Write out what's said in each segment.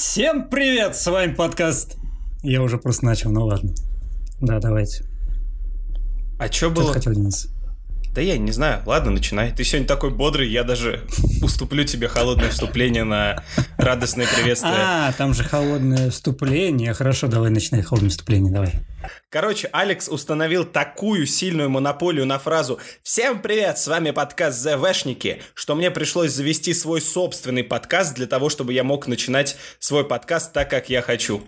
Всем привет, с вами подкаст. Я уже просто начал, ну ладно. Да, давайте. А что было? хотел, Денис? Да я не знаю. Ладно, начинай. Ты сегодня такой бодрый, я даже уступлю тебе холодное вступление на радостное приветствие. А, там же холодное вступление. Хорошо, давай начинай холодное вступление, давай. Короче, Алекс установил такую сильную монополию на фразу «Всем привет, с вами подкаст ЗВшники», что мне пришлось завести свой собственный подкаст для того, чтобы я мог начинать свой подкаст так, как я хочу.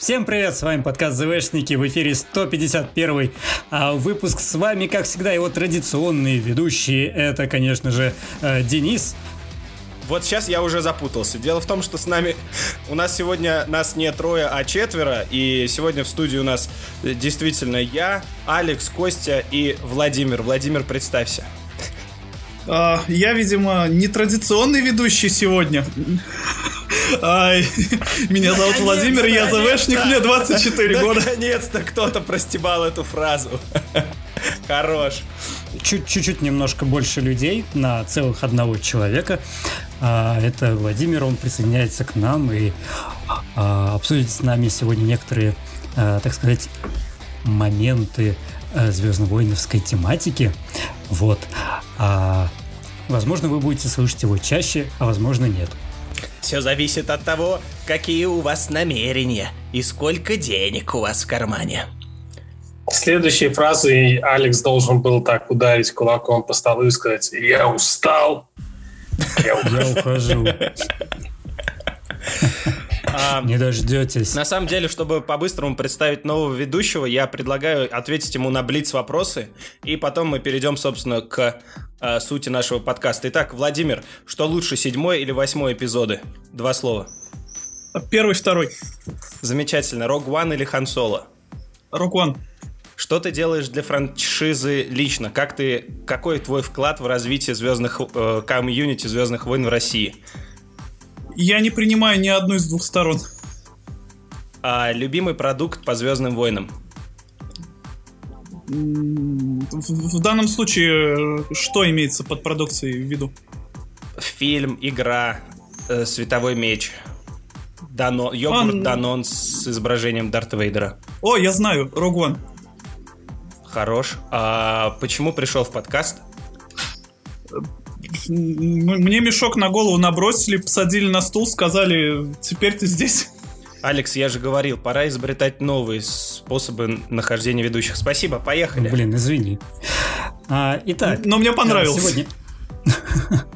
Всем привет, с вами подкаст ЗВшники, в эфире 151 а выпуск с вами, как всегда, его традиционные ведущие. Это, конечно же, э, Денис. Вот сейчас я уже запутался. Дело в том, что с нами... У нас сегодня нас не трое, а четверо. И сегодня в студии у нас э, действительно я, Алекс, Костя и Владимир. Владимир, представься. А, я, видимо, нетрадиционный ведущий сегодня. Ай, Меня зовут Владимир, я ЗВшник, наконец-то. мне 24 года. Наконец-то кто-то простебал эту фразу. Хорош. Чуть- Чуть-чуть немножко больше людей на целых одного человека. А, это Владимир, он присоединяется к нам и а, обсудит с нами сегодня некоторые, а, так сказать, моменты а, звездно-воиновской тематики. Вот. А, возможно, вы будете слышать его чаще, а возможно, нет. Все зависит от того, какие у вас намерения и сколько денег у вас в кармане. Следующей фразой Алекс должен был так ударить кулаком по столу и сказать «Я устал». Я ухожу. А, Не дождетесь. На самом деле, чтобы по-быстрому представить нового ведущего, я предлагаю ответить ему на блиц вопросы, и потом мы перейдем, собственно, к э, сути нашего подкаста. Итак, Владимир, что лучше, седьмой или восьмой эпизоды? Два слова. Первый, второй. Замечательно. Рог One или Хан Соло? Рок One. Что ты делаешь для франшизы лично? Как ты, какой твой вклад в развитие звездных э, комьюнити Звездных войн в России? Я не принимаю ни одну из двух сторон. А любимый продукт по Звездным войнам? В, в данном случае, э, что имеется под продукцией в виду? Фильм, игра, э, световой меч. Дано, йогурт Он- Данон с изображением Дарта Вейдера. О, я знаю, Рог One. Хорош. А почему пришел в подкаст? Мне мешок на голову набросили, посадили на стул, сказали, теперь ты здесь. Алекс, я же говорил, пора изобретать новые способы нахождения ведущих. Спасибо, поехали. Блин, извини. А, итак. Но мне понравилось. а, Сегодня...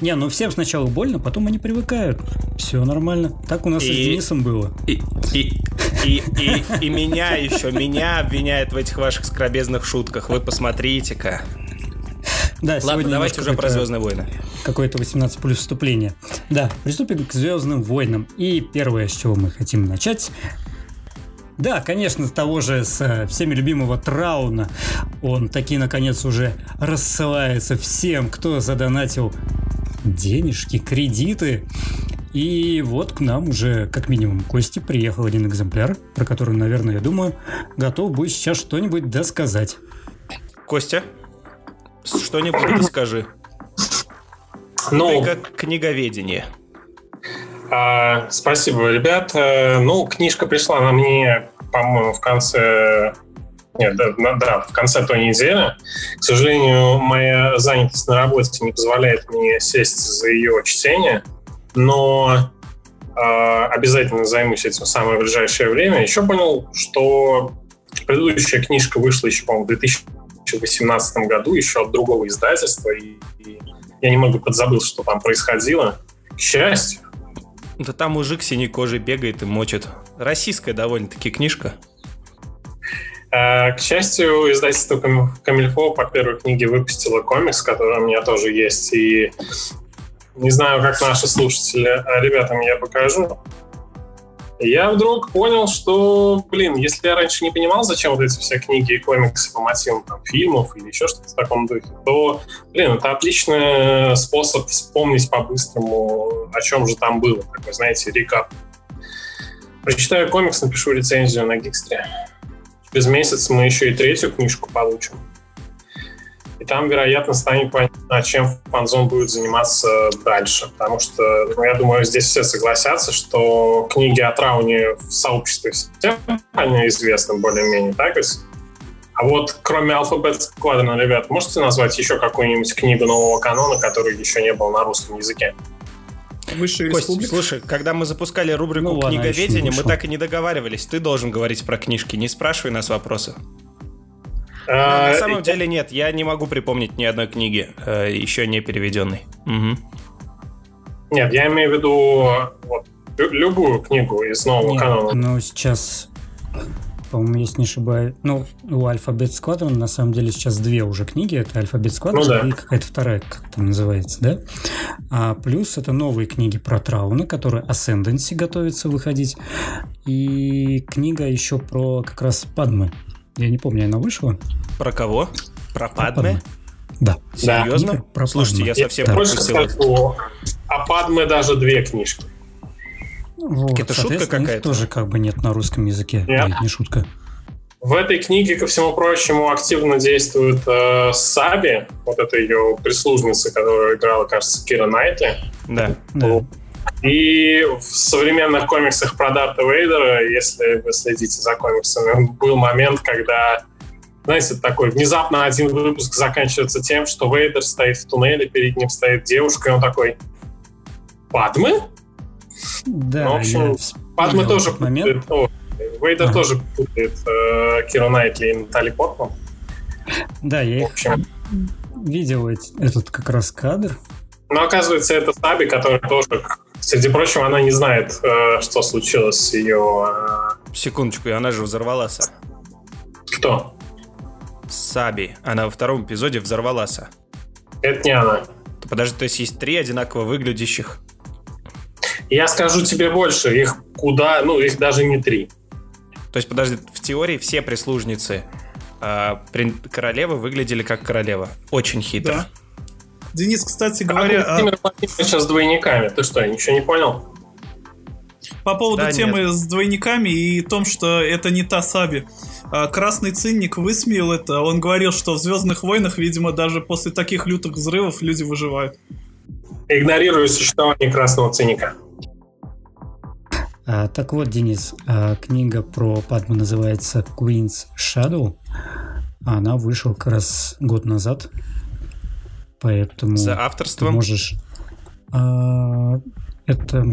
Не, ну всем сначала больно, потом они привыкают. Все нормально. Так у нас и, И- с Денисом было. И, и, и, и, и меня еще, меня обвиняют в этих ваших скоробезных шутках. Вы посмотрите-ка. Да, Ладно, сегодня давайте уже про Звездные войны. Какое-то 18 плюс вступление. Да, приступим к Звездным войнам. И первое, с чего мы хотим начать. Да, конечно, с того же, с э, всеми любимого Трауна. Он таки, наконец, уже рассылается всем, кто задонатил денежки, кредиты. И вот к нам уже, как минимум, Кости приехал один экземпляр, про который, наверное, я думаю, готов будет сейчас что-нибудь досказать. Костя, что-нибудь расскажи. Ну, Ты как книговедение. а, спасибо, ребят. Э, Ну, книжка пришла на мне, по-моему, в конце... Нет, да, да, в конце той недели. К сожалению, моя занятость на работе не позволяет мне сесть за ее чтение, но а, обязательно займусь этим в самое ближайшее время. Еще понял, что предыдущая книжка вышла еще, по-моему, в 2018 году, еще от другого издательства, и, и я немного подзабыл, что там происходило. К счастью, Да там мужик синей кожей бегает и мочит. Российская довольно-таки книжка. Э, К счастью, издательство Кам- Камильфо по первой книге выпустило комикс, который у меня тоже есть. И не знаю, как наши слушатели, а ребятам я покажу. Я вдруг понял, что, блин, если я раньше не понимал, зачем вот эти все книги и комиксы по мотивам там, фильмов или еще что-то в таком духе, то, блин, это отличный способ вспомнить по-быстрому, о чем же там было. Такой, знаете, рекап. Прочитаю комикс, напишу рецензию на Гикстре. Через месяц мы еще и третью книжку получим. Там, вероятно, станет понятно, чем фанзон будет заниматься дальше. Потому что, ну, я думаю, здесь все согласятся, что книги о Трауне в сообществе всем они известны более-менее, так? А вот кроме Alphabet Squadron, ребят, можете назвать еще какую-нибудь книгу нового канона, которая еще не была на русском языке? Высшая Кость, республика. слушай, когда мы запускали рубрику ну, «Книговедение», мы так и не договаривались. Ты должен говорить про книжки, не спрашивай нас вопросы. А, на самом деле нет, я не могу припомнить ни одной книги, э, еще не переведенной. Угу. Нет, я имею в виду вот, любую книгу из нового нет, канала. Ну, сейчас по-моему, если не ошибаюсь. Ну, у Alphabet Squadron на самом деле сейчас две уже книги. Это Alphabet Squadron ну, да. и какая-то вторая, как там называется, да? А плюс это новые книги про Трауна, которые Ascendancy готовится выходить. И книга еще про как раз Падмы. Я не помню, она вышла. Про кого? Про Падме? Да. Серьезно? Да. Про Слушайте, я совсем пропустил. А Падме даже две книжки. Вот, это шутка какая-то? тоже как бы нет на русском языке. Нет. нет, не шутка. В этой книге, ко всему прочему, активно действует э, Саби, вот эта ее прислужница, которая играла, кажется, Кира Найтли. Да. да. И в современных комиксах про Дарта Вейдера, если вы следите за комиксами, был момент, когда, знаете, такой внезапно один выпуск заканчивается тем, что Вейдер стоит в туннеле, перед ним стоит девушка, и он такой «Падмы?» Да, ну, в общем, Падме тоже момент. путает. О, Вейдер ага. тоже путает э, Киру Найтли и Натали Портман. Да, я их видел этот как раз кадр. Но оказывается, это Саби, который тоже, среди прочего, она не знает, э, что случилось с ее... Э... Секундочку, она же взорвалась. Кто? Саби. Она во втором эпизоде взорвалась. Это не она. Подожди, то есть есть три одинаково выглядящих я скажу тебе больше, их куда, ну, их даже не три. То есть, подожди, в теории все прислужницы э, королевы выглядели как королева. Очень хитро. Да. Денис, кстати говоря... А Владимир а... сейчас с двойниками. Ты что, ничего не понял? По поводу да, темы нет. с двойниками и том, что это не та Саби. А, Красный цинник высмеял это. Он говорил, что в Звездных войнах, видимо, даже после таких лютых взрывов люди выживают. Игнорирую существование красного цинника. А, так вот, Денис, а, книга про Падму называется Queen's Shadow. Она вышла как раз год назад. Поэтому... За авторством? Ты можешь... А, это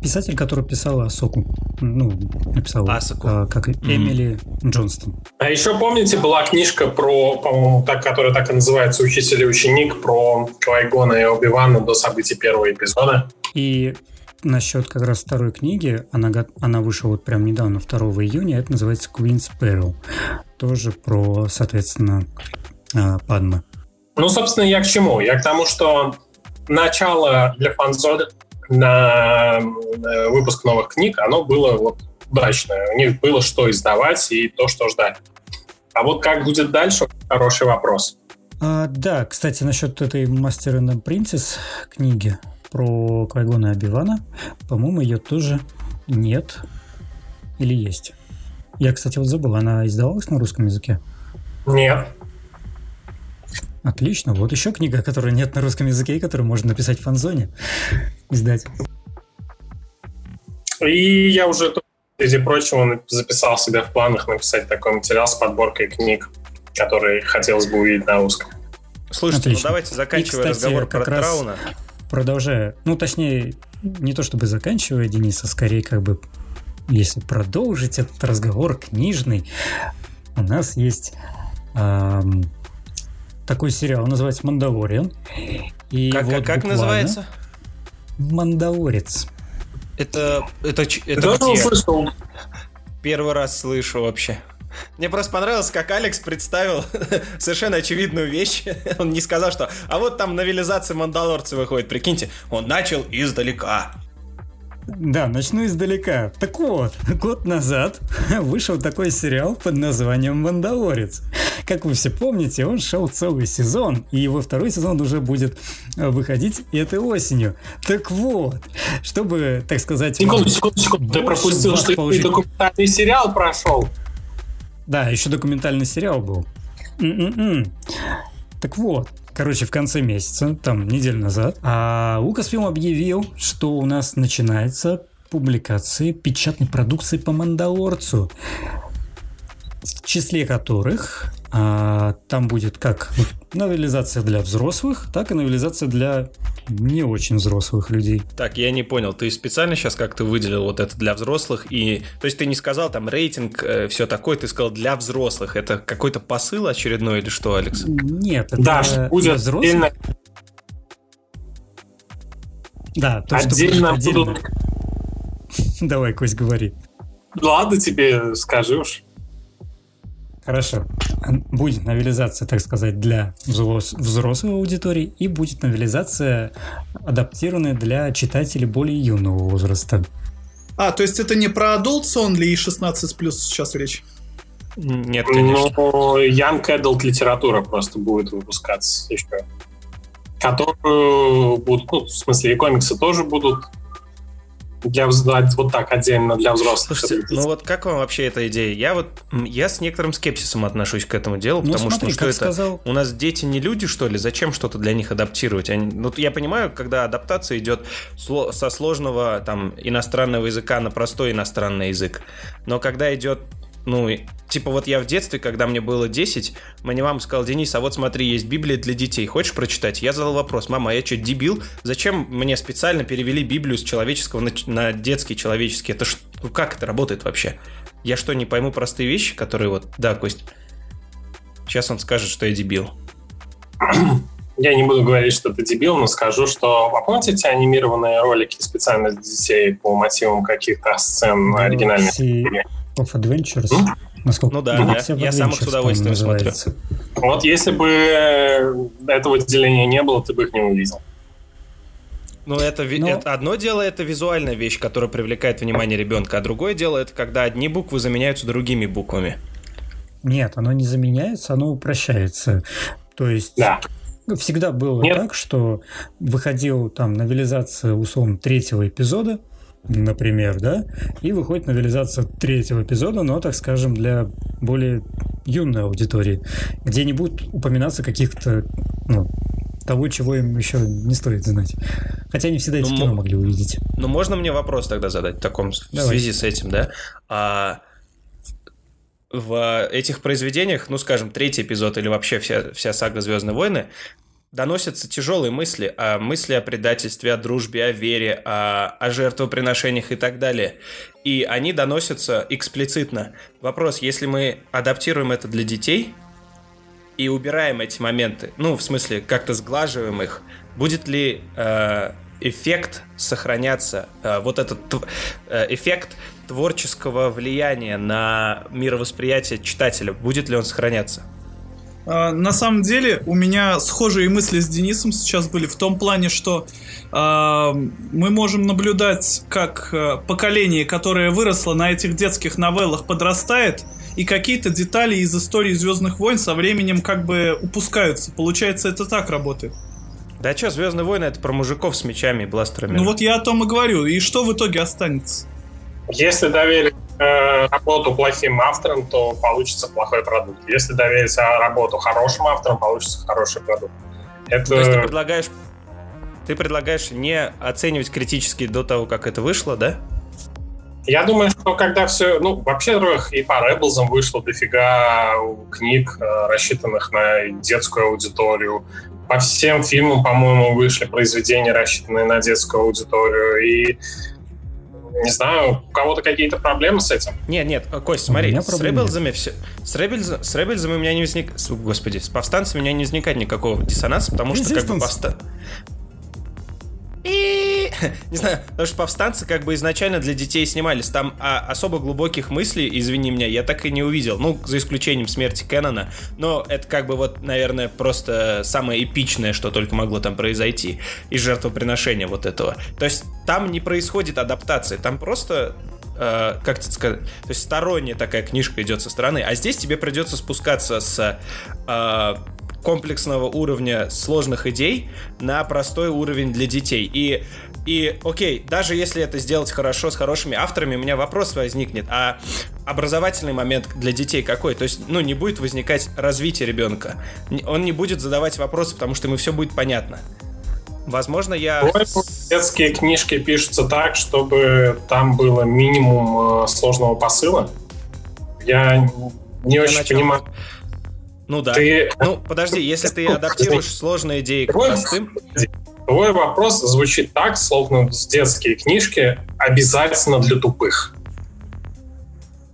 писатель, который писал Асоку. Ну, написал Асоку. А, как mm-hmm. Эмили Джонстон. А еще помните, была книжка про, по-моему, так, которая так и называется «Учитель и ученик», про Квайгона и Оби-Вана до событий первого эпизода. И насчет как раз второй книги, она, она вышла вот прям недавно, 2 июня, это называется Queen's Peril. Тоже про, соответственно, а, Падмы. Ну, собственно, я к чему? Я к тому, что начало для фанзода на выпуск новых книг, оно было вот удачное. У них было что издавать и то, что ждать. А вот как будет дальше, хороший вопрос. А, да, кстати, насчет этой Master and Princess книги, про Квайгона и Обивана. По-моему, ее тоже нет. Или есть. Я, кстати, вот забыл, она издавалась на русском языке? Нет. Отлично. Вот еще книга, которой нет на русском языке, и которую можно написать в фанзоне. Издать. И я уже, среди прочего, записал себе в планах написать такой материал с подборкой книг, которые хотелось бы увидеть на русском. Слушайте, ну Отлично. ну давайте заканчивая и, кстати, разговор про Трауна продолжая, ну, точнее, не то чтобы заканчивая, Денис, а скорее как бы, если продолжить этот разговор книжный, у нас есть эм, такой сериал, называется «Мандалориан». И как, вот как называется? «Мандалорец». Это, это, это где? Первый раз слышу вообще. Мне просто понравилось, как Алекс представил совершенно очевидную вещь. Он не сказал, что «А вот там новелизация Мандалорца выходит». Прикиньте, он начал издалека. Да, начну издалека. Так вот, год назад вышел такой сериал под названием «Мандалорец». Как вы все помните, он шел целый сезон, и его второй сезон уже будет э, выходить этой осенью. Так вот, чтобы, так сказать... Секунду, секунду, секунду. Ты пропустил, что получить... документальный сериал прошел. Да, еще документальный сериал был. М-м-м. Так вот, короче, в конце месяца, там, неделю назад, а объявил, что у нас начинается публикации печатной продукции по Мандалорцу, в числе которых а, там будет как новелизация для взрослых, так и новелизация для не очень взрослых людей. Так, я не понял, ты специально сейчас как-то выделил вот это для взрослых и... То есть ты не сказал там рейтинг, э, все такое, ты сказал для взрослых. Это какой-то посыл очередной или что, Алекс? Нет, это Да, будет для взрослых. отдельно, Да, то, что отдельно будет отдельно. будут... Давай, Кость, говори. Ладно тебе, скажи уж. Хорошо. Будет новелизация, так сказать, для взрос- взрослой аудитории и будет новелизация, адаптированная для читателей более юного возраста. А, то есть это не про Adults Only и 16 плюс сейчас речь? Нет, конечно. Ну, Young Adult литература просто будет выпускаться еще. Которую будут, ну, в смысле, и комиксы тоже будут для вот так отдельно для взрослых. Слушайте, ну вот как вам вообще эта идея? Я вот, я с некоторым скепсисом отношусь к этому делу, Ну, потому смотри, что, что это? сказал- У нас дети не люди, что ли? Зачем что-то для них адаптировать? Они- ну, я понимаю, когда адаптация идет со сложного там иностранного языка на простой иностранный язык, но когда идет ну, типа вот я в детстве, когда мне было 10, мне мама сказала, Денис, а вот смотри, есть Библия для детей, хочешь прочитать? Я задал вопрос, мама, а я что, дебил? Зачем мне специально перевели Библию с человеческого на, на детский человеческий? Это ж, ну как это работает вообще? Я что, не пойму простые вещи, которые вот... Да, Кость, сейчас он скажет, что я дебил. Я не буду говорить, что ты дебил, но скажу, что... А помните эти анимированные ролики специально для детей по мотивам каких-то сцен оригинальных? Of Adventures. М? Насколько Ну да, я- я сам их с удовольствием смотрю. Вот если бы э, этого деления не было, ты бы их не увидел. Ну, это, Но- это одно дело, это визуальная вещь, которая привлекает внимание ребенка, а другое дело, это когда одни буквы заменяются другими буквами. Нет, оно не заменяется, оно упрощается. То есть Да. всегда было Нет. так, что выходил там новелизация условно третьего эпизода, например, да, и выходит новелизация третьего эпизода, но, так скажем, для более юной аудитории, где не будут упоминаться каких-то, ну, того, чего им еще не стоит знать. Хотя они всегда эти Ну, кино мо- могли увидеть. Ну, можно мне вопрос тогда задать в таком в Давай. связи с этим, да? А в этих произведениях, ну, скажем, третий эпизод или вообще вся, вся сага Звездные войны, доносятся тяжелые мысли, а мысли о предательстве, о дружбе, о вере, о, о жертвоприношениях и так далее. И они доносятся эксплицитно. Вопрос, если мы адаптируем это для детей и убираем эти моменты, ну, в смысле, как-то сглаживаем их, будет ли э, эффект сохраняться, э, вот этот э, эффект творческого влияния на мировосприятие читателя, будет ли он сохраняться? А, На самом деле у меня схожие мысли с Денисом сейчас были в том плане, что а, мы можем наблюдать, как а, поколение, которое выросло на этих детских новеллах, подрастает, и какие-то детали из истории Звездных войн со временем как бы упускаются. Получается, это так работает. Да что, Звездные войны это про мужиков с мечами и бластерами. Ну вот я о том и говорю. И что в итоге останется? Если доверить э, работу плохим авторам, то получится плохой продукт. Если доверить работу хорошим авторам, получится хороший продукт. Это То есть ты предлагаешь, ты предлагаешь не оценивать критически до того, как это вышло, да? Я думаю, что когда все... Ну, вообще, и по Rebels вышло дофига книг, э, рассчитанных на детскую аудиторию. По всем фильмам, по-моему, вышли произведения, рассчитанные на детскую аудиторию. И, не знаю, у кого-то какие-то проблемы с этим. Нет, нет, э, Кость, смотри, с. Ребелзами все. С Ребелзами, с Ребелзами у меня не возник. с- Господи, с повстанцами у меня не возникает никакого диссонанса, потому что как бы повста... Не знаю, потому что повстанцы как бы изначально для детей снимались. Там а, особо глубоких мыслей, извини меня, я так и не увидел. Ну, за исключением смерти Кеннона. Но это как бы вот, наверное, просто самое эпичное, что только могло там произойти. И жертвоприношение вот этого. То есть там не происходит адаптации. Там просто э, как это сказать, то есть сторонняя такая книжка идет со стороны, а здесь тебе придется спускаться с э, комплексного уровня сложных идей на простой уровень для детей. И И, окей, даже если это сделать хорошо, с хорошими авторами, у меня вопрос возникнет, а образовательный момент для детей какой? То есть, ну, не будет возникать развитие ребенка. Он не будет задавать вопросы, потому что ему все будет понятно. Возможно, я... Детские книжки пишутся так, чтобы там было минимум э, сложного посыла. Я не я очень начал... понимаю. Ну да. Ты... Ну, подожди, если ты адаптируешь сложные идеи к простым... Твой вопрос звучит так, словно с детские книжки обязательно для тупых.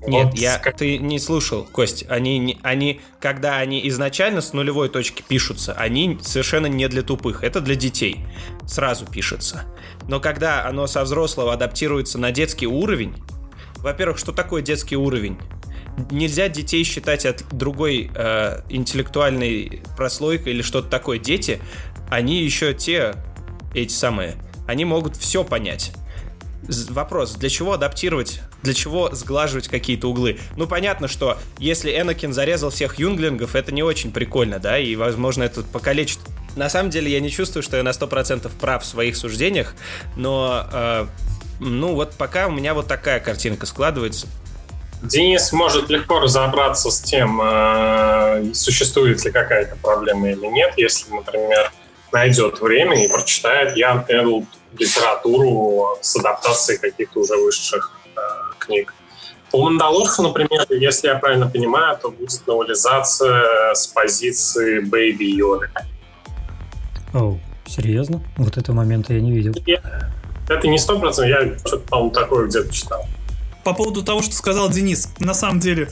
Нет, вот я, ты не слушал, Кость. Они, они, когда они изначально с нулевой точки пишутся, они совершенно не для тупых. Это для детей. Сразу пишется. Но когда оно со взрослого адаптируется на детский уровень, во-первых, что такое детский уровень? Нельзя детей считать от другой э, интеллектуальной прослойкой или что-то такое. Дети они еще те, эти самые, они могут все понять. Вопрос, для чего адаптировать, для чего сглаживать какие-то углы? Ну, понятно, что если Энакин зарезал всех юнглингов, это не очень прикольно, да, и, возможно, это покалечит. На самом деле, я не чувствую, что я на 100% прав в своих суждениях, но, э, ну, вот пока у меня вот такая картинка складывается. Денис может легко разобраться с тем, э, существует ли какая-то проблема или нет, если, например, найдет время и прочитает Эдлд литературу с адаптацией каких-то уже высших э, книг. По Мандалорцу, например, если я правильно понимаю, то будет новелизация с позиции Бэйби Йоды. О, серьезно? Вот этого момента я не видел. Это не сто процентов, я что-то, по-моему, такое где-то читал. По поводу того, что сказал Денис, на самом деле,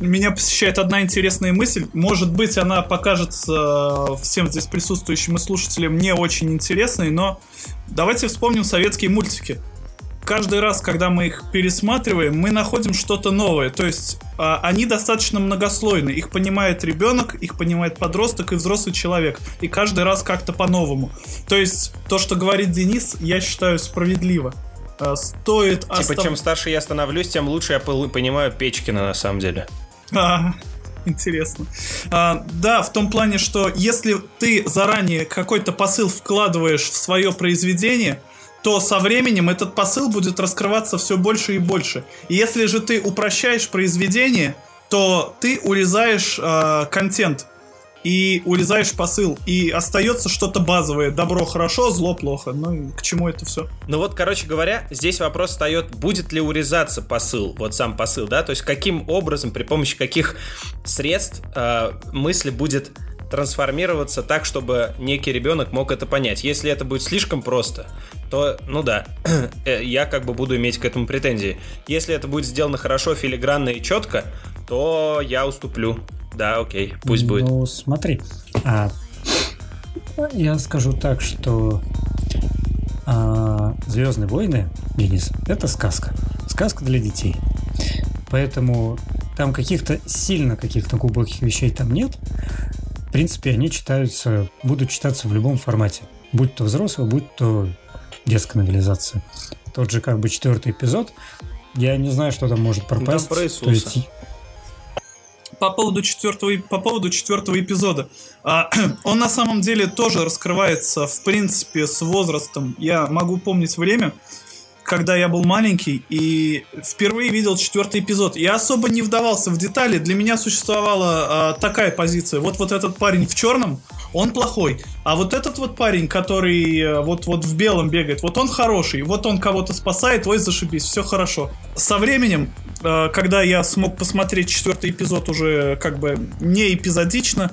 меня посещает одна интересная мысль. Может быть, она покажется э, всем здесь присутствующим и слушателям не очень интересной, но давайте вспомним советские мультики. Каждый раз, когда мы их пересматриваем, мы находим что-то новое. То есть э, они достаточно многослойны. Их понимает ребенок, их понимает подросток и взрослый человек. И каждый раз как-то по-новому. То есть то, что говорит Денис, я считаю справедливо стоит... Типа, остав... чем старше я становлюсь, тем лучше я понимаю Печкина на самом деле. А, интересно. А, да, в том плане, что если ты заранее какой-то посыл вкладываешь в свое произведение, то со временем этот посыл будет раскрываться все больше и больше. И если же ты упрощаешь произведение, то ты урезаешь э, контент и урезаешь посыл, и остается что-то базовое. Добро хорошо, зло плохо. Ну и к чему это все? Ну вот, короче говоря, здесь вопрос встает, будет ли урезаться посыл, вот сам посыл, да, то есть каким образом, при помощи каких средств э, мысль будет трансформироваться так, чтобы некий ребенок мог это понять. Если это будет слишком просто, то, ну да, э, я как бы буду иметь к этому претензии. Если это будет сделано хорошо, филигранно и четко, то я уступлю. Да, окей, пусть будет. Ну, смотри, а, я скажу так, что а, Звездные войны, Денис, это сказка. Сказка для детей. Поэтому там каких-то сильно каких-то глубоких вещей там нет. В принципе, они читаются, будут читаться в любом формате. Будь то взрослый, будь то детская новелизация. Тот же как бы четвертый эпизод. Я не знаю, что там может пропасть. Там про Иисуса. То есть по поводу четвертого, по поводу четвертого эпизода. А, он на самом деле тоже раскрывается, в принципе, с возрастом. Я могу помнить время, когда я был маленький и впервые видел четвертый эпизод. Я особо не вдавался в детали. Для меня существовала а, такая позиция. Вот вот этот парень в черном, он плохой. А вот этот вот парень, который э, вот, вот в белом бегает, вот он хороший, вот он кого-то спасает, ой, зашибись, все хорошо. Со временем, когда я смог посмотреть четвертый эпизод уже как бы не эпизодично,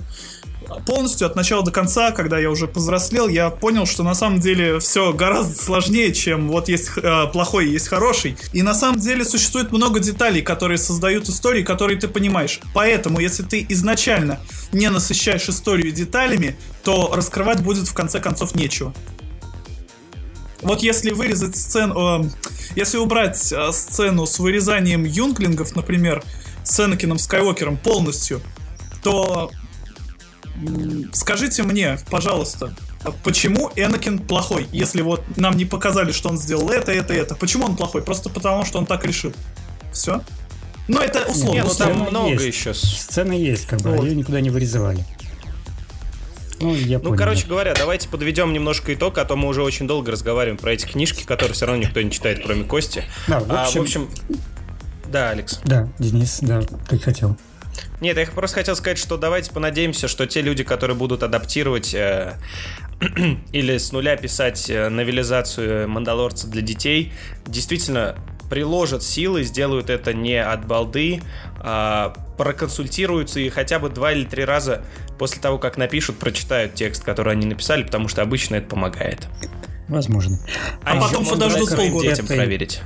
полностью от начала до конца, когда я уже повзрослел, я понял, что на самом деле все гораздо сложнее, чем вот есть э, плохой, есть хороший. И на самом деле существует много деталей, которые создают истории, которые ты понимаешь. Поэтому, если ты изначально не насыщаешь историю деталями, то раскрывать будет в конце концов нечего. Вот если вырезать сцену, э, если убрать э, сцену с вырезанием юнглингов, например, с Энакином Скайуокером полностью, то скажите мне, пожалуйста, почему Энакин плохой, если вот нам не показали, что он сделал это, это, это? Почему он плохой? Просто потому, что он так решил. Все? Ну, это условно. Нет, ну, там много есть. еще. Сцены есть, как бы, вот. ее никуда не вырезали. Ну, я ну понял. короче говоря, давайте подведем немножко итог, а то мы уже очень долго разговариваем про эти книжки, которые все равно никто не читает, кроме Кости. Да, в общем... А, в общем да, Алекс. Да, Денис, да, ты хотел. Нет, я просто хотел сказать, что давайте понадеемся, что те люди, которые будут адаптировать э, или с нуля писать э, новелизацию Мандалорца для детей, действительно приложат силы, сделают это не от балды, а проконсультируются и хотя бы два или три раза после того, как напишут, прочитают текст, который они написали, потому что обычно это помогает. Возможно. А, а потом подождут полгода. Детям проверить.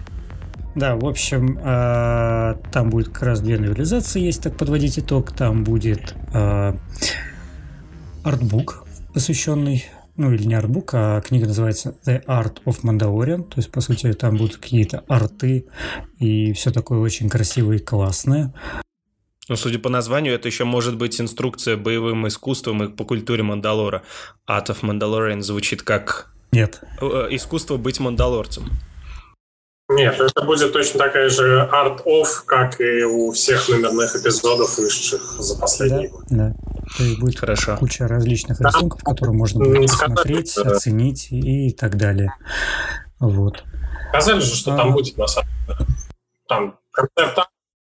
Да, в общем, э, там будет как раз две новелизации, есть так подводить итог. Там будет э, артбук, посвященный ну или не артбук, а книга называется The Art of Mandalorian, то есть, по сути, там будут какие-то арты и все такое очень красивое и классное. Ну, судя по названию, это еще может быть инструкция боевым искусством и по культуре Мандалора. Art of Mandalorian звучит как... Нет. Э, искусство быть мандалорцем. Нет, это будет точно такая же Art of, как и у всех номерных эпизодов вышедших за последние да, годы. Да, то есть будет Хорошо. куча различных да. рисунков, которые можно будет посмотреть, да. оценить и так далее. Вот. Сказали же, что а... там будет на самом деле. Там концерт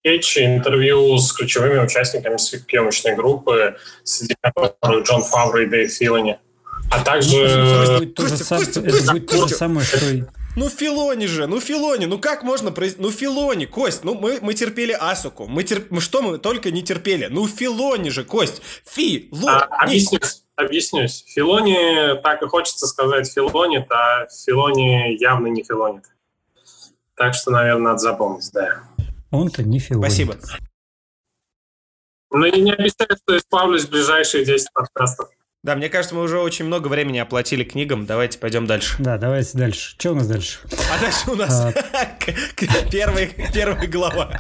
скетчи, интервью с ключевыми участниками съемочной группы, среди которых Джон Фавро и Дэйв Филани. А также... Это будет то же самое, что и ну Филони же, ну Филони, ну как можно произнести? Ну Филони, Кость, ну мы, мы терпели Асуку, мы, терп... мы что мы только не терпели? Ну Филони же, Кость, Фи, Ло. А, объяснюсь, объяснюсь. Филони, так и хочется сказать Филони, а Филони явно не Филонит. Так что, наверное, надо запомнить, да. Он-то не Филонит. Спасибо. Ну и не обещаю, что исправлюсь в ближайшие 10 подкастов. Да, мне кажется, мы уже очень много времени оплатили книгам. Давайте пойдем дальше. Да, давайте дальше. Что у нас дальше? А дальше у нас а. первая, первая глава.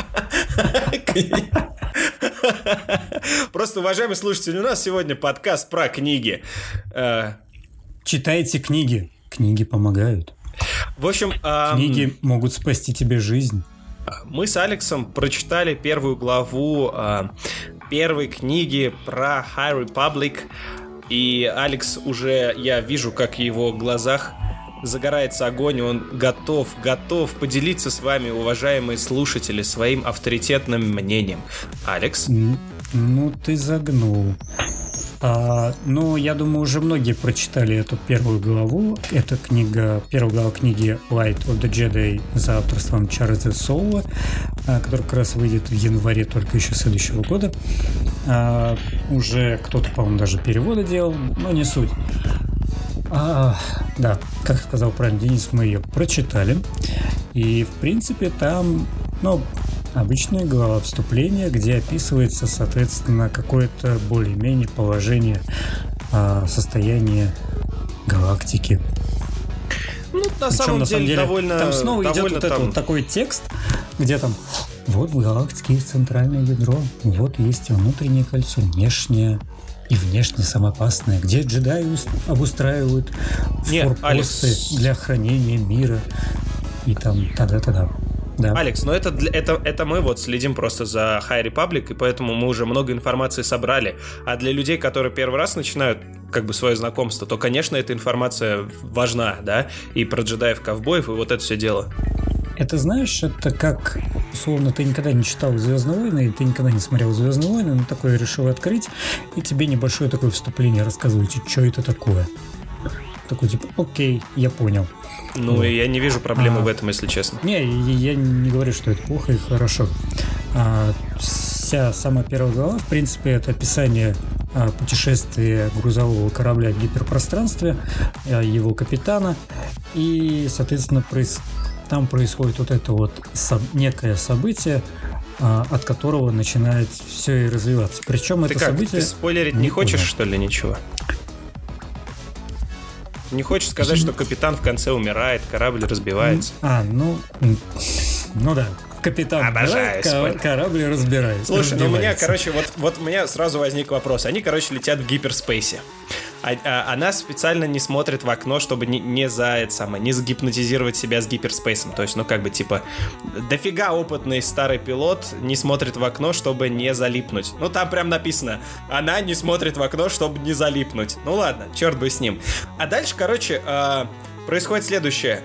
Просто, уважаемые слушатели, у нас сегодня подкаст про книги. Э, Читайте книги. Книги помогают. В общем... Книги могут спасти тебе жизнь. Мы с Алексом прочитали первую главу э, первой книги про High Republic и Алекс уже, я вижу, как в его глазах загорается огонь, он готов, готов поделиться с вами, уважаемые слушатели, своим авторитетным мнением. Алекс? Ну, ты загнул. А, ну, я думаю, уже многие прочитали эту первую главу. Это книга, первая глава книги Light of the Jedi за авторством Чарльза Соула, а, который как раз выйдет в январе только еще следующего года. А, уже кто-то, по-моему, даже переводы делал, но не суть. А, да, как сказал правильно Денис, мы ее прочитали. И, в принципе, там, ну, обычная глава вступления, где описывается, соответственно, какое-то более-менее положение а, состояния галактики. Ну, на, Причем, самом, на самом деле, довольно... Там снова довольно идет вот там... этот вот такой текст, где там вот в галактике есть центральное ядро, вот есть внутреннее кольцо, внешнее и внешне самопасное, где джедаи обустраивают Нет, Алекс... для хранения мира и там тогда-тогда. Да. Алекс, но это, это, это мы вот следим просто за High Republic, и поэтому мы уже много информации собрали. А для людей, которые первый раз начинают как бы свое знакомство, то, конечно, эта информация важна, да, и про джедаев-ковбоев, и вот это все дело. Это знаешь, это как, условно, ты никогда не читал Звездные войны, и ты никогда не смотрел Звездные войны, но такое решил открыть, и тебе небольшое такое вступление рассказываете, что это такое. Такой типа, окей, я понял. Ну, вот. я не вижу проблемы а, в этом, если честно. Не, я не говорю, что это плохо и хорошо. А, вся самая первая глава, в принципе, это описание а, путешествия грузового корабля в гиперпространстве, а, его капитана, и, соответственно, проис... там происходит вот это вот со... некое событие, а, от которого начинает все и развиваться. Причем ты это как, событие... Ты спойлерить не, не хочешь, что ли, ничего? Не хочешь сказать, что капитан в конце умирает, корабль разбивается? А, ну... Ну да, капитан Обожаю умирает, корабль разбирается. Слушай, ну у меня, короче, вот, вот у меня сразу возник вопрос. Они, короче, летят в гиперспейсе. А, а, она специально не смотрит в окно, чтобы не, не за это самое, не загипнотизировать себя с гиперспейсом. То есть, ну, как бы, типа, дофига опытный старый пилот не смотрит в окно, чтобы не залипнуть. Ну, там прям написано, она не смотрит в окно, чтобы не залипнуть. Ну, ладно, черт бы с ним. А дальше, короче, э, происходит следующее.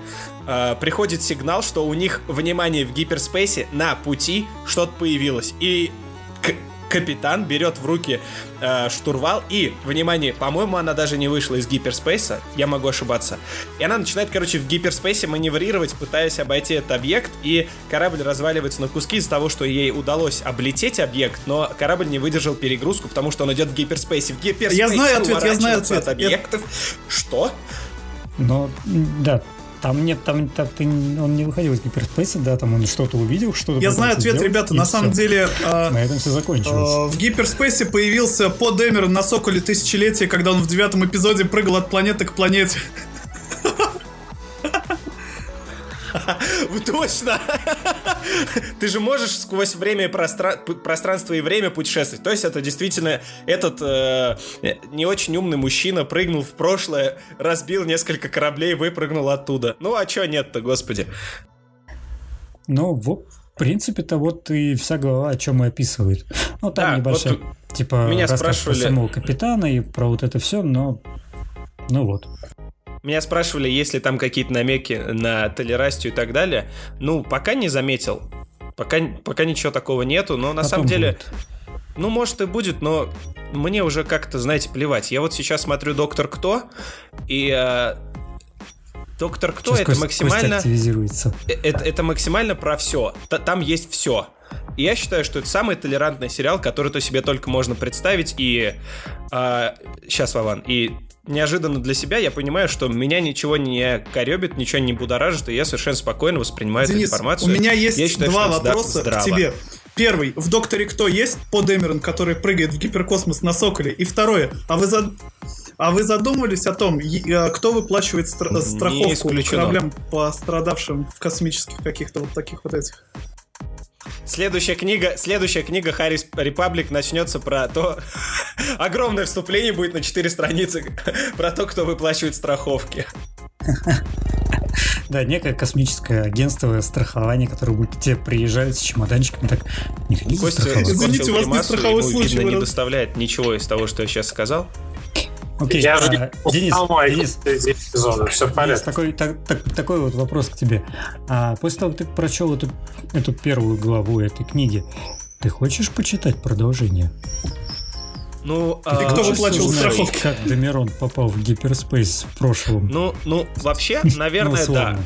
Э, приходит сигнал, что у них, внимание, в гиперспейсе на пути что-то появилось. И капитан берет в руки э, штурвал и, внимание, по-моему, она даже не вышла из гиперспейса, я могу ошибаться. И она начинает, короче, в гиперспейсе маневрировать, пытаясь обойти этот объект, и корабль разваливается на куски из-за того, что ей удалось облететь объект, но корабль не выдержал перегрузку, потому что он идет в гиперспейсе. В гиперспейсе я знаю ответ, я знаю ответ. От объектов. Я... Что? Ну, да, там нет, там, там ты, он не выходил из гиперспейса, да, там он что-то увидел, что-то. Я знаю ответ, сделать, ребята, на все. самом деле. Э, на этом все закончилось. Э, в гиперспейсе появился Под Эмер на Соколе Тысячелетия, когда он в девятом эпизоде прыгал от планеты к планете. Точно! Ты же можешь сквозь время и простра... пространство и время путешествовать. То есть это действительно этот э, не очень умный мужчина прыгнул в прошлое, разбил несколько кораблей, выпрыгнул оттуда. Ну а чё нет-то, господи? Ну, в принципе-то вот и вся глава о чем и описывает. Ну, там да, небольшая, вот типа, меня спрашивали... про самого капитана и про вот это все, но ну вот. Меня спрашивали, есть ли там какие-то намеки на толерастию и так далее. Ну, пока не заметил. Пока, пока ничего такого нету, но на Потом самом деле... Будет. Ну, может и будет, но мне уже как-то, знаете, плевать. Я вот сейчас смотрю «Доктор Кто», и э, «Доктор Кто» сейчас это максимально... Э, это, это максимально про все. Там есть все. И я считаю, что это самый толерантный сериал, который то себе только можно представить. И э, сейчас, Вован, и неожиданно для себя я понимаю, что меня ничего не коребит, ничего не будоражит, и я совершенно спокойно воспринимаю Денис, эту информацию. у меня есть я считаю, два вопроса здраво. к тебе. Первый, в Докторе Кто есть Под Эмерон, который прыгает в гиперкосмос на Соколе? И второе, а вы за... А вы задумывались о том, э, кто выплачивает стра- страховку кораблям, пострадавшим в космических каких-то вот таких вот этих? Следующая книга, следующая книга Харрис Репаблик начнется про то... Огромное вступление будет на 4 страницы про то, кто выплачивает страховки. Да, некое космическое агентство страхования, которое будет тебе приезжают с чемоданчиками, так, не Костя, Извините, у вас не страховой случай. Видно, не доставляет ничего из того, что я сейчас сказал. Окей, я а, Денис, Денис, эпизода, все в порядке. Денис, такой, так, так, такой вот вопрос к тебе. А после того, как ты прочел эту, эту первую главу этой книги, ты хочешь почитать продолжение? Ну, а... И кто выплачивал страховки? Как Демирон попал в гиперспейс в прошлом? Ну, ну, вообще, наверное, да.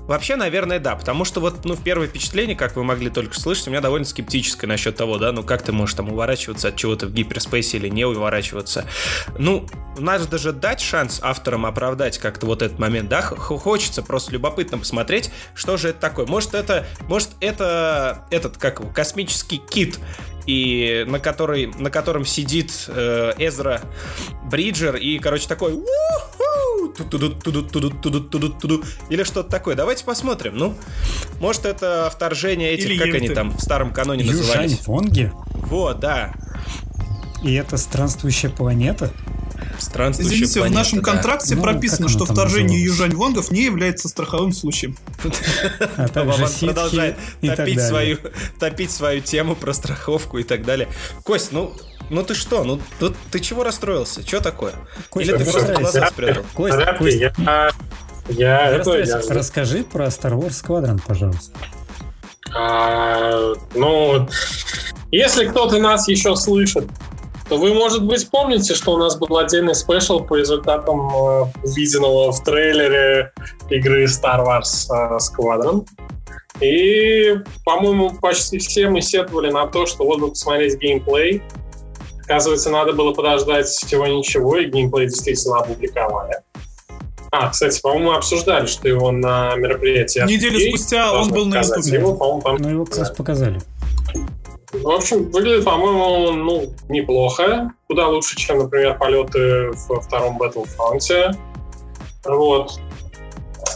Вообще, наверное, да, потому что вот, ну, в первое впечатление, как вы могли только слышать, у меня довольно скептическое насчет того, да, ну, как ты можешь там уворачиваться от чего-то в гиперспейсе или не уворачиваться. Ну, надо даже дать шанс авторам оправдать как-то вот этот момент, да, хочется просто любопытно посмотреть, что же это такое. Может, это, может, это этот, как его, космический кит, и на, который, на котором сидит э, Эзра Бриджер, и, короче, такой или что-то такое. Давайте посмотрим. Ну, может, это вторжение этих, Или как они там в старом каноне назывались? Южань Фонги? Вот, да. И это странствующая планета? Странствующая Извините, планета, в нашем да. контракте ну, прописано, что вторжение Южань Вонгов не является страховым случаем. А Вован продолжает топить свою, топить свою тему про страховку и так далее. Кость, ну, ну ты что? Ну тут ты чего расстроился? Что такое? Кость, Или ты просто глаза спрятал? Кость, Кость, я, я, это, я... Расскажи про Star Wars Squadron, пожалуйста. А, ну, если кто-то нас еще слышит, вы, может быть, помните, что у нас был отдельный спешл по результатам э, увиденного в трейлере игры Star Wars э, Squadron. И, по-моему, почти все мы сетовали на то, что вот бы посмотреть геймплей, Оказывается, надо было подождать всего ничего, и геймплей действительно опубликовали. А, кстати, по-моему, мы обсуждали, что его на мероприятии... Неделю спустя он был на YouTube. Его, по-моему, там... Ну, его, кстати, показали. В общем, выглядит, по-моему, ну, неплохо. Куда лучше, чем, например, полеты во втором Battlefront. Вот.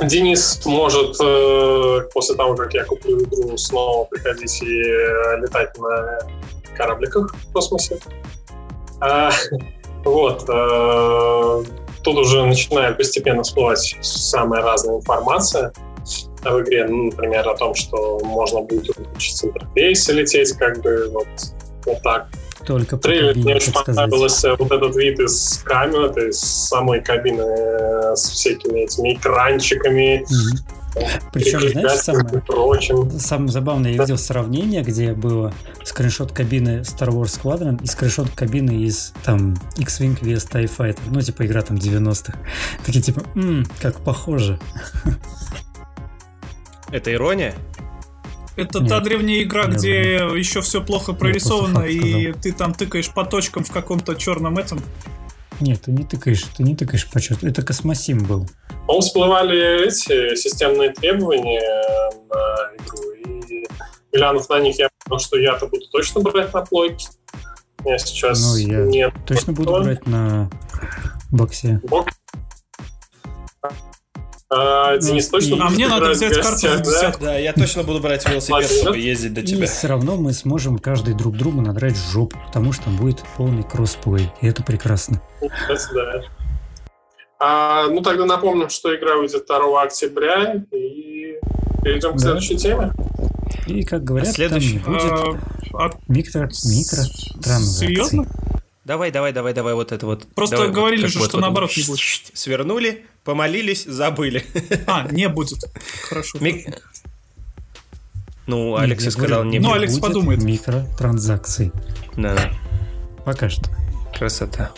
Денис может э, после того, как я куплю игру, снова приходить и э, летать на корабликах в космосе. А, Вот. Э, тут уже начинает постепенно всплывать самая разная информация в игре, ну, например, о том, что можно будет учить интерфейс и лететь как бы вот, вот так. Только в трейлере мне очень понравился вот этот вид из камеры, то есть самой кабины э, с всякими этими экранчиками, mm-hmm причем, знаешь, самое, самое забавное, я видел сравнение, где было скриншот кабины Star Wars Squadron и скриншот кабины из там X-Wing vs TIE Fighter. Ну, типа игра там 90-х. Такие типа, м-м, как похоже. Это ирония? Это Нет, та древняя игра, где еще все плохо прорисовано, и ты там тыкаешь по точкам в каком-то черном этом. Нет, ты не тыкаешь, ты не тыкаешь по черту. Это космосим был. По-моему, всплывали эти системные требования на игру, и глянув на них, я понял, что я-то буду точно брать на плойке. Я сейчас ну, я нет. Точно буду брать на боксе. Бок... А, Денис, ну, точно А мне надо взять карту за десятку. Да? да, я точно буду брать велосипед, чтобы ездить до тебя. И все равно мы сможем каждый друг другу надрать жопу, потому что там будет полный кроссплей, и это прекрасно. Да. А, ну, тогда напомним, что игра выйдет 2 октября, и перейдем к да. следующей теме. И, как говорят, а следующий... там будет а, а... микро, микро Серьезно? Давай, давай, давай, давай, вот это вот. Просто давай, говорили вот, же, вот, что вот, наоборот не будет. Свернули, помолились, забыли. А, не будет. Хорошо. Ми... Ну, Алекс Нет, сказал, не будет. Ну, Алекс подумает. Микротранзакций. Да. Пока что. Красота.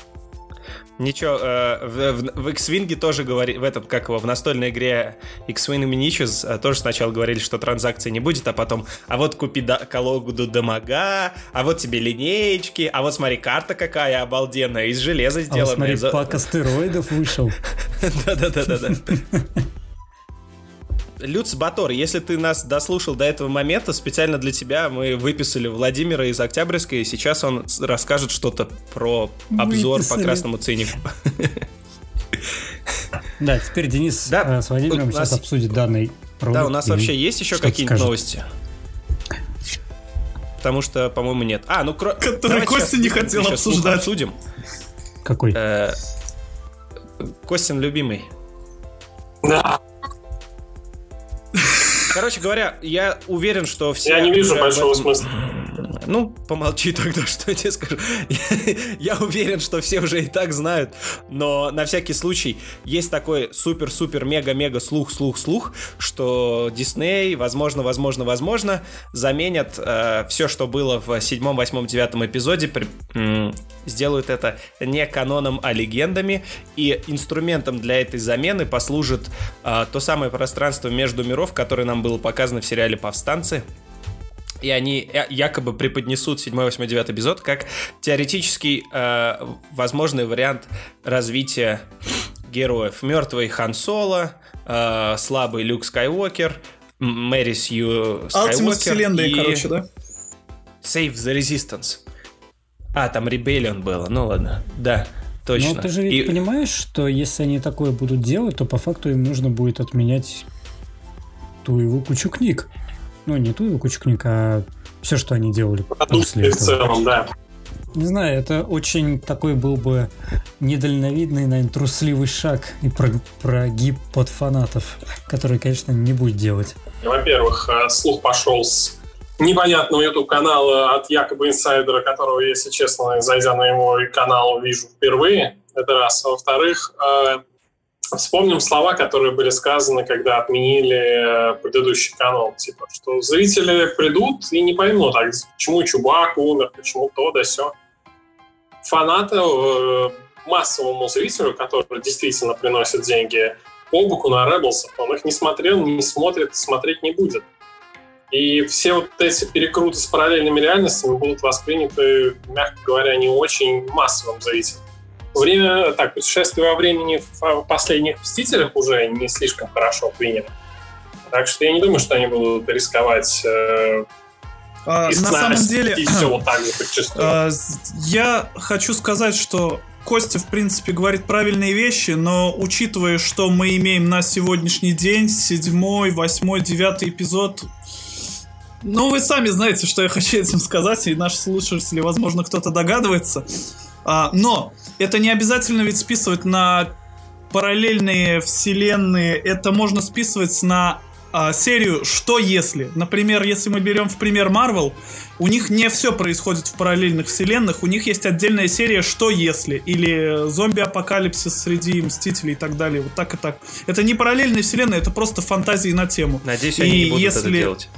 Ничего, э, в, в, в X-Wing тоже говорили, в этом, как его, в настольной игре X-Wing Miniatures э, тоже сначала говорили, что транзакции не будет, а потом, а вот купи да, колоду дамага, а вот тебе линеечки, а вот смотри, карта какая обалденная, из железа сделанная. А вот смотри, за... пак астероидов вышел. Да-да-да-да. Люц Батор, если ты нас дослушал до этого момента, специально для тебя мы выписали Владимира из Октябрьской, и сейчас он расскажет что-то про обзор выписали. по красному цинику. Да, теперь Денис да, э, с Владимиром нас... сейчас обсудит данный ролик. Да, у нас вообще есть еще какие-нибудь новости? Потому что, по-моему, нет. А, ну кро... Который Костя не хотел обсуждать. Обсудим. Какой? Э, Костин любимый. Да. Короче говоря, я уверен, что все... Я не вижу большого смысла. Ну, помолчи тогда, что я тебе скажу. я уверен, что все уже и так знают, но на всякий случай есть такой супер-супер-мега-мега слух-слух-слух, что Дисней, возможно, возможно, возможно, заменят э, все, что было в седьмом, восьмом, девятом эпизоде, сделают это не каноном, а легендами, и инструментом для этой замены послужит э, то самое пространство между миров, которое нам было показано в сериале «Повстанцы», и они э, якобы преподнесут 7, 8, 9 эпизод как теоретический э, возможный вариант развития героев. Мертвый Хан Соло, э, слабый Люк Скайуокер, Мэри Сью Скайуокер вселенной, и... короче, да? Save the Resistance. А, там Rebellion было, ну ладно, да. Точно. Но ты же ведь и... понимаешь, что если они такое будут делать, то по факту им нужно будет отменять ту его кучу книг. Ну, не ту его кучу книг, а все, что они делали после этого. В целом, да. Не знаю, это очень такой был бы недальновидный, наверное, трусливый шаг и про прогиб под фанатов, который, конечно, не будет делать. Во-первых, э, слух пошел с непонятного YouTube-канала от якобы инсайдера, которого, если честно, зайдя на его канал, вижу впервые. Это раз. Во-вторых, э, Вспомним слова, которые были сказаны, когда отменили э, предыдущий канал. Типа, что зрители придут и не поймут, а почему Чубак умер, почему то да все. Фанаты э, массовому зрителю, который действительно приносит деньги по боку на Rebels, он их не смотрел, не смотрит, смотреть не будет. И все вот эти перекруты с параллельными реальностями будут восприняты, мягко говоря, не очень массовым зрителем время, так, путешествие во времени в последних «Мстителях» уже не слишком хорошо принято. Так что я не думаю, что они будут рисковать э, а, на самом деле, все вот так же а, я хочу сказать, что Костя, в принципе, говорит правильные вещи, но учитывая, что мы имеем на сегодняшний день, седьмой, восьмой, девятый эпизод, ну, вы сами знаете, что я хочу этим сказать, и наши слушатели, возможно, кто-то догадывается. А, но это не обязательно ведь списывать на параллельные вселенные, это можно списывать на а, серию «Что если?». Например, если мы берем в пример Marvel, у них не все происходит в параллельных вселенных, у них есть отдельная серия «Что если?». Или зомби-апокалипсис среди Мстителей и так далее. Вот так и так. Это не параллельная вселенная, это просто фантазии на тему. Надеюсь, они и не будут если... это делать.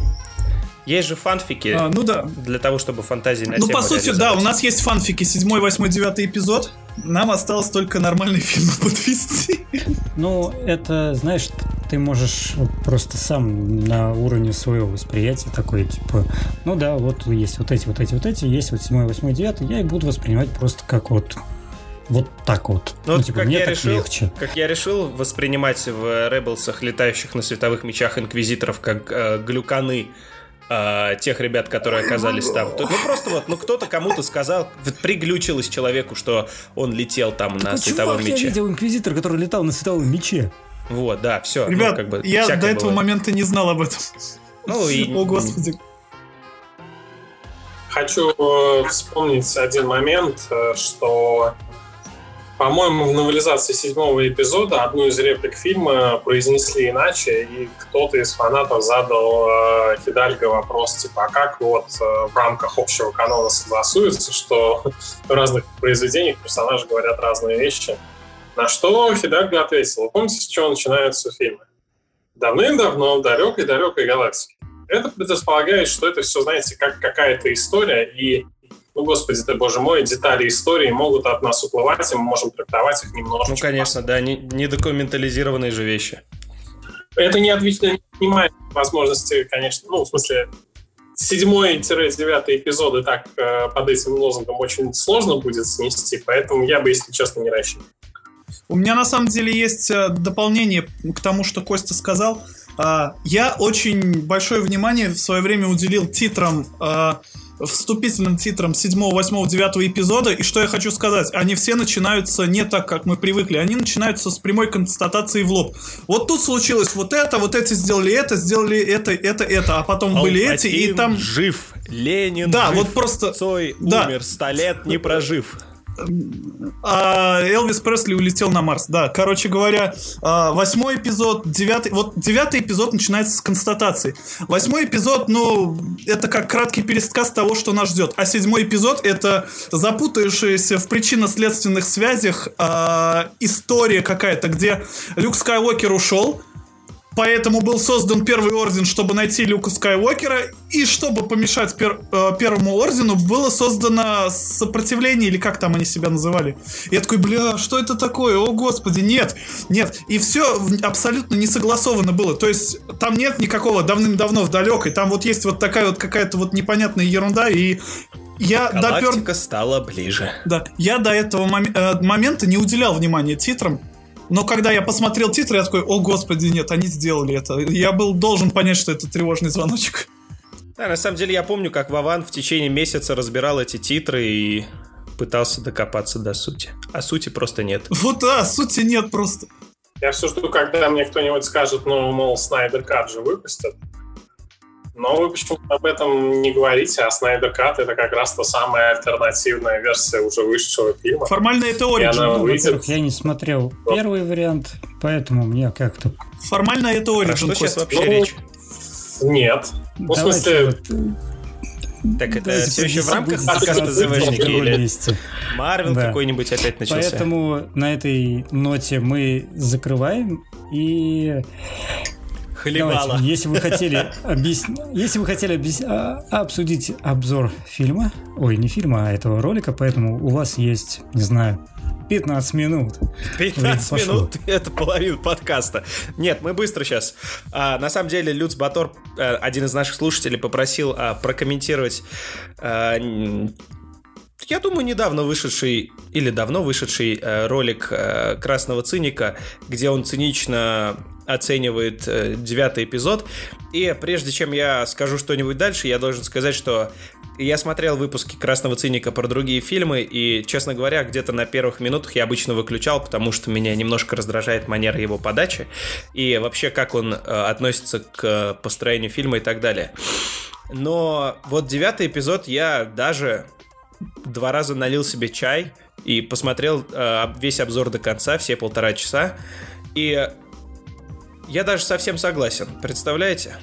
Есть же фанфики а, ну да. для того, чтобы фантазии на Ну, по сути, да, у нас есть фанфики, седьмой, восьмой, девятый эпизод. Нам осталось только нормальный фильм подвести. Ну, это, знаешь, ты можешь просто сам на уровне своего восприятия такой, типа, ну да, вот есть вот эти, вот эти, вот эти, есть вот седьмой, восьмой, девятый, я их буду воспринимать просто как вот вот так вот. Ну, ну типа, как мне я так решил, легче. Как я решил воспринимать в Ребелсах летающих на световых мечах инквизиторов как э, глюканы э, тех ребят, которые оказались там. То, ну просто вот, ну кто-то кому-то сказал, приглючилось человеку, что он летел там так на световом чувак, мече. Я видел инквизитор, который летал на световом мече. Вот, да, все. Ну, Ребят, ну, как бы, я до этого было. момента не знал об этом. Ну и... О, господи. Хочу э, вспомнить один момент, э, что по-моему, в новелизации седьмого эпизода одну из реплик фильма произнесли иначе, и кто-то из фанатов задал э, Хидальго вопрос, типа, а как вот э, в рамках общего канона согласуется, что в разных произведениях персонажи говорят разные вещи. На что Хидальго ответил, помните, с чего начинаются фильмы? Давным-давно в далекой-далекой галактике. Это предполагает, что это все, знаете, как какая-то история, и ну, господи ты, боже мой, детали истории могут от нас уплывать, и мы можем трактовать их немножко. Ну, конечно, да, не, не документализированные же вещи. Это не отнимает возможности, конечно, ну, в смысле, седьмой-девятый эпизоды так э, под этим лозунгом очень сложно будет снести, поэтому я бы, если честно, не рассчитывал. У меня на самом деле есть э, дополнение к тому, что Костя сказал. А, я очень большое внимание в свое время уделил титрам э, вступительным титром 7, 8, 9 эпизода. И что я хочу сказать, они все начинаются не так, как мы привыкли. Они начинаются с прямой констатации в лоб. Вот тут случилось вот это, вот эти сделали это, сделали это, это, это, а потом были эти, и там... жив. Ленин Да, жив. вот просто... Цой да. умер, сто лет не прожив. А Элвис Пресли улетел на Марс. Да, короче говоря, а, восьмой эпизод, девятый... Вот девятый эпизод начинается с констатации. Восьмой эпизод, ну, это как краткий пересказ того, что нас ждет. А седьмой эпизод — это запутающаяся в причинно-следственных связях э, история какая-то, где Люк Скайуокер ушел, Поэтому был создан Первый Орден, чтобы найти Люка Скайуокера, и чтобы помешать пер, э, Первому Ордену, было создано сопротивление, или как там они себя называли. Я такой, бля, что это такое? О, господи, нет, нет. И все абсолютно не согласовано было. То есть там нет никакого давным-давно в далекой, там вот есть вот такая вот какая-то вот непонятная ерунда, и я Галактика допер... стала ближе. Да, я до этого мом... э, момента не уделял внимания титрам, но когда я посмотрел титры, я такой, о господи, нет, они сделали это. Я был должен понять, что это тревожный звоночек. Да, на самом деле я помню, как Вован в течение месяца разбирал эти титры и пытался докопаться до сути. А сути просто нет. Вот да, сути нет просто. Я все жду, когда мне кто-нибудь скажет, ну, мол, Снайдер Кат же выпустят. Но вы почему-то об этом не говорите, а Снайдер Кат это как раз та самая альтернативная версия уже вышедшего фильма. Формально это Origin. Выйдет... Я не смотрел вот. первый вариант, поэтому мне как-то... Формально это Origin. Про что сейчас вообще ну, речь? Нет. Ну, в смысле... Вот... Так это Давайте все еще в рамках подкаста ЗВшники или Марвел да. какой-нибудь опять начался? Поэтому на этой ноте мы закрываем и Давайте, если вы хотели, объяс... если вы хотели объяс... А, обсудить обзор фильма, ой, не фильма, а этого ролика, поэтому у вас есть, не знаю, 15 минут. 15 минут — это половина подкаста. Нет, мы быстро сейчас. А, на самом деле, Люц Батор, э, один из наших слушателей, попросил а, прокомментировать а, я думаю, недавно вышедший или давно вышедший э, ролик э, Красного Циника, где он цинично оценивает э, девятый эпизод. И прежде чем я скажу что-нибудь дальше, я должен сказать, что я смотрел выпуски Красного Циника про другие фильмы, и, честно говоря, где-то на первых минутах я обычно выключал, потому что меня немножко раздражает манера его подачи и вообще как он э, относится к построению фильма и так далее. Но вот девятый эпизод я даже два раза налил себе чай и посмотрел э, весь обзор до конца, все полтора часа. И я даже совсем согласен. Представляете?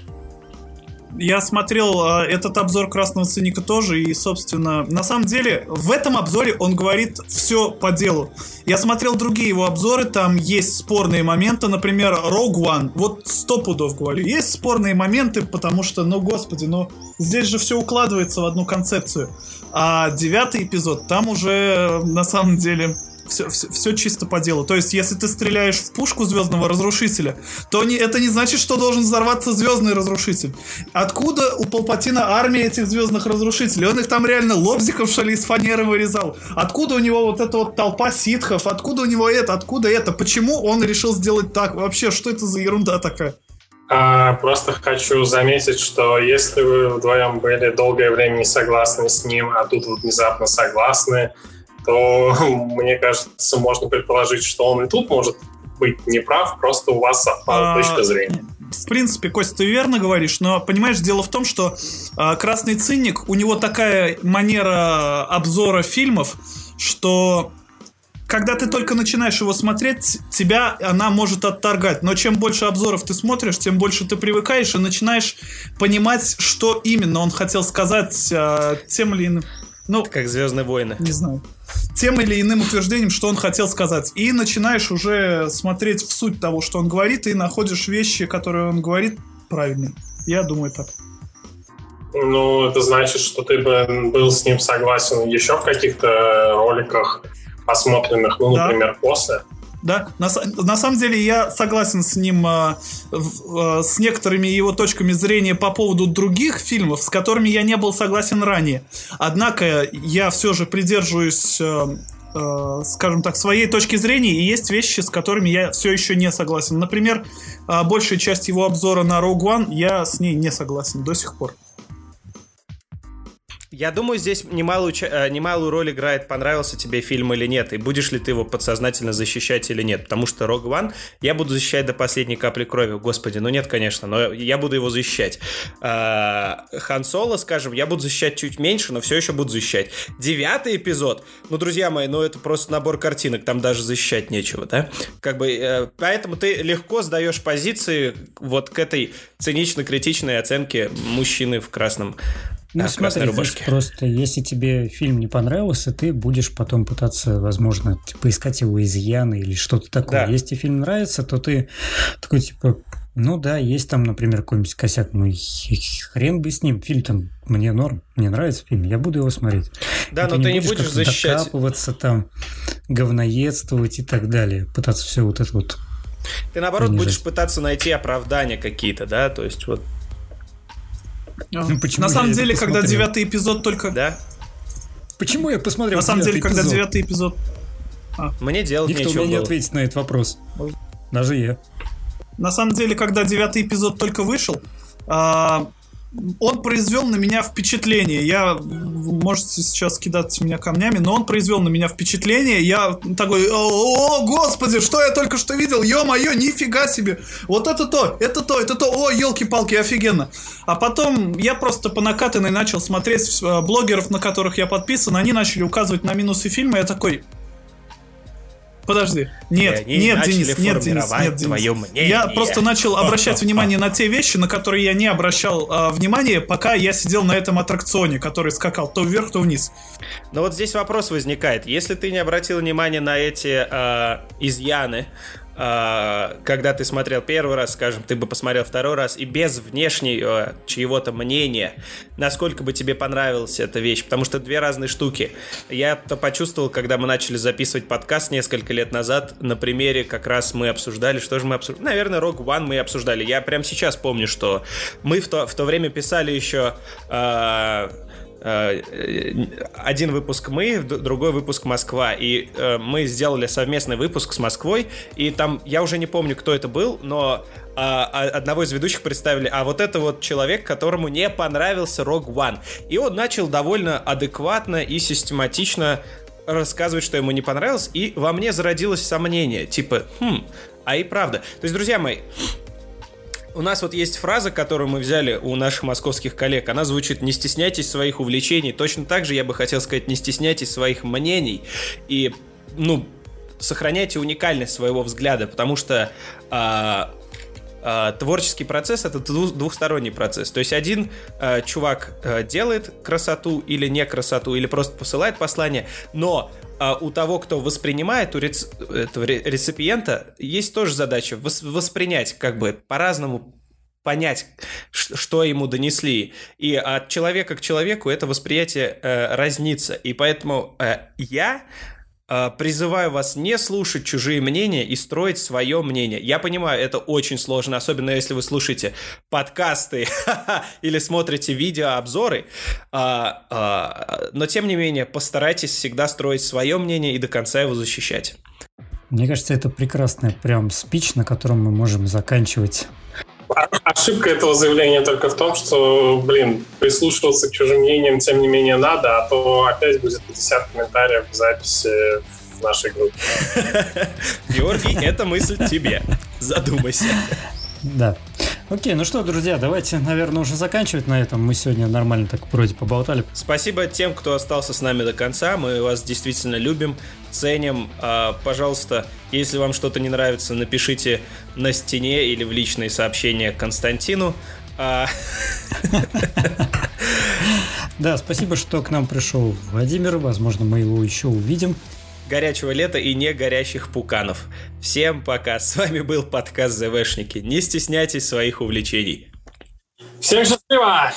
Я смотрел э, этот обзор Красного Циника тоже, и, собственно, на самом деле, в этом обзоре он говорит все по делу. Я смотрел другие его обзоры, там есть спорные моменты, например, Rogue One. Вот сто пудов говорю, есть спорные моменты, потому что, ну, господи, ну, здесь же все укладывается в одну концепцию. А девятый эпизод, там уже, на самом деле, все, все, все чисто по делу. То есть, если ты стреляешь в пушку звездного разрушителя, то не, это не значит, что должен взорваться звездный разрушитель. Откуда у Палпатина армия этих звездных разрушителей? Он их там реально лобзиков шали из фанеры вырезал. Откуда у него вот эта вот толпа ситхов? Откуда у него это? Откуда это? Почему он решил сделать так? Вообще, что это за ерунда такая? А, просто хочу заметить, что если вы вдвоем были долгое время не согласны с ним, а тут вот внезапно согласны, то, мне кажется, можно предположить, что он и тут может быть неправ, просто у вас совпала а, точка зрения. В принципе, Костя, ты верно говоришь, но понимаешь, дело в том, что э, Красный Цинник, у него такая манера обзора фильмов, что когда ты только начинаешь его смотреть, тебя она может отторгать. Но чем больше обзоров ты смотришь, тем больше ты привыкаешь и начинаешь понимать, что именно он хотел сказать э, тем или иным. Ну, как Звездные войны. Не знаю тем или иным утверждением, что он хотел сказать. И начинаешь уже смотреть в суть того, что он говорит, и находишь вещи, которые он говорит, правильные. Я думаю так. Ну, это значит, что ты бы был с ним согласен еще в каких-то роликах, посмотренных, ну, например, да. после. Да, на, на самом деле я согласен с ним, э, э, с некоторыми его точками зрения по поводу других фильмов, с которыми я не был согласен ранее. Однако я все же придерживаюсь, э, э, скажем так, своей точки зрения, и есть вещи, с которыми я все еще не согласен. Например, э, большая часть его обзора на Rogue One, я с ней не согласен до сих пор. Я думаю, здесь немалую, э, немалую роль играет, понравился тебе фильм или нет, и будешь ли ты его подсознательно защищать или нет. Потому что Rogue One я буду защищать до последней капли крови. Господи, ну нет, конечно, но я буду его защищать. А, Хан Соло, скажем, я буду защищать чуть меньше, но все еще буду защищать. Девятый эпизод, ну, друзья мои, ну это просто набор картинок, там даже защищать нечего, да? Как бы, э, поэтому ты легко сдаешь позиции вот к этой цинично-критичной оценке мужчины в красном ну, а, смотри, рубашке. просто если тебе фильм не понравился, ты будешь потом пытаться, возможно, типа, искать его изъяны или что-то такое. Да. Если фильм нравится, то ты такой, типа, ну да, есть там, например, какой-нибудь косяк, ну хрен бы с ним. Фильм там мне норм, мне нравится фильм, я буду его смотреть. Да, и но ты, ты не будешь, будешь защищать. Докапываться там, говноедствовать и так далее. Пытаться все вот это вот ты наоборот принижать. будешь пытаться найти оправдания какие-то, да, то есть вот ну, почему На самом деле, когда девятый эпизод только... Да? Почему я посмотрел На самом деле, когда девятый эпизод... А. Мне делать Никто нечего мне не ответит на этот вопрос. Даже я. На самом деле, когда девятый эпизод только вышел, а, он произвел на меня впечатление. Я, можете сейчас кидаться меня камнями, но он произвел на меня впечатление. Я такой, о, господи, что я только что видел, ё-моё, нифига себе. Вот это то, это то, это то, о, елки-палки, офигенно. А потом я просто по накатанной начал смотреть э, блогеров, на которых я подписан, они начали указывать на минусы фильма, я такой, Подожди. Нет, нет, Денис, нет, Денис, нет, Денис. Мнение. Я просто начал обращать внимание на те вещи, на которые я не обращал э, внимания, пока я сидел на этом аттракционе, который скакал то вверх, то вниз. Но вот здесь вопрос возникает. Если ты не обратил внимания на эти э, изъяны, а, когда ты смотрел первый раз, скажем, ты бы посмотрел второй раз, и без внешнего чьего-то мнения, насколько бы тебе понравилась эта вещь, потому что две разные штуки. Я это почувствовал, когда мы начали записывать подкаст несколько лет назад, на примере как раз мы обсуждали, что же мы обсуждали, наверное, Rock One мы обсуждали. Я прямо сейчас помню, что мы в то, в то время писали еще Э, один выпуск мы, другой выпуск Москва. И э, мы сделали совместный выпуск с Москвой. И там, я уже не помню, кто это был, но а, а, одного из ведущих представили, а вот это вот человек, которому не понравился Rogue One. И он начал довольно адекватно и систематично рассказывать, что ему не понравилось, и во мне зародилось сомнение, типа, хм, а и правда. То есть, друзья мои, У нас вот есть фраза, которую мы взяли у наших московских коллег. Она звучит «Не стесняйтесь своих увлечений». Точно так же я бы хотел сказать «Не стесняйтесь своих мнений». И, ну, сохраняйте уникальность своего взгляда, потому что а, творческий процесс это двухсторонний процесс. То есть один а, чувак а, делает красоту или не красоту, или просто посылает послание, но у того, кто воспринимает, у рец... этого реципиента, есть тоже задача вос... воспринять, как бы по-разному понять, что ему донесли. И от человека к человеку это восприятие э, разнится. И поэтому э, я призываю вас не слушать чужие мнения и строить свое мнение. Я понимаю, это очень сложно, особенно если вы слушаете подкасты или смотрите видеообзоры, а, а, но тем не менее постарайтесь всегда строить свое мнение и до конца его защищать. Мне кажется, это прекрасный прям спич, на котором мы можем заканчивать Ошибка этого заявления только в том, что, блин, прислушиваться к чужим мнениям, тем не менее, надо, а то опять будет 50 комментариев в записи в нашей группе. Георгий, это мысль тебе. Задумайся. Да. Окей, ну что, друзья, давайте, наверное, уже заканчивать на этом. Мы сегодня нормально так вроде поболтали. Спасибо тем, кто остался с нами до конца. Мы вас действительно любим, ценим. А, пожалуйста, если вам что-то не нравится, напишите на стене или в личные сообщения Константину. А... Да, спасибо, что к нам пришел Владимир. Возможно, мы его еще увидим горячего лета и не горящих пуканов. Всем пока. С вами был подкаст ЗВшники. Не стесняйтесь своих увлечений. Всем счастливо!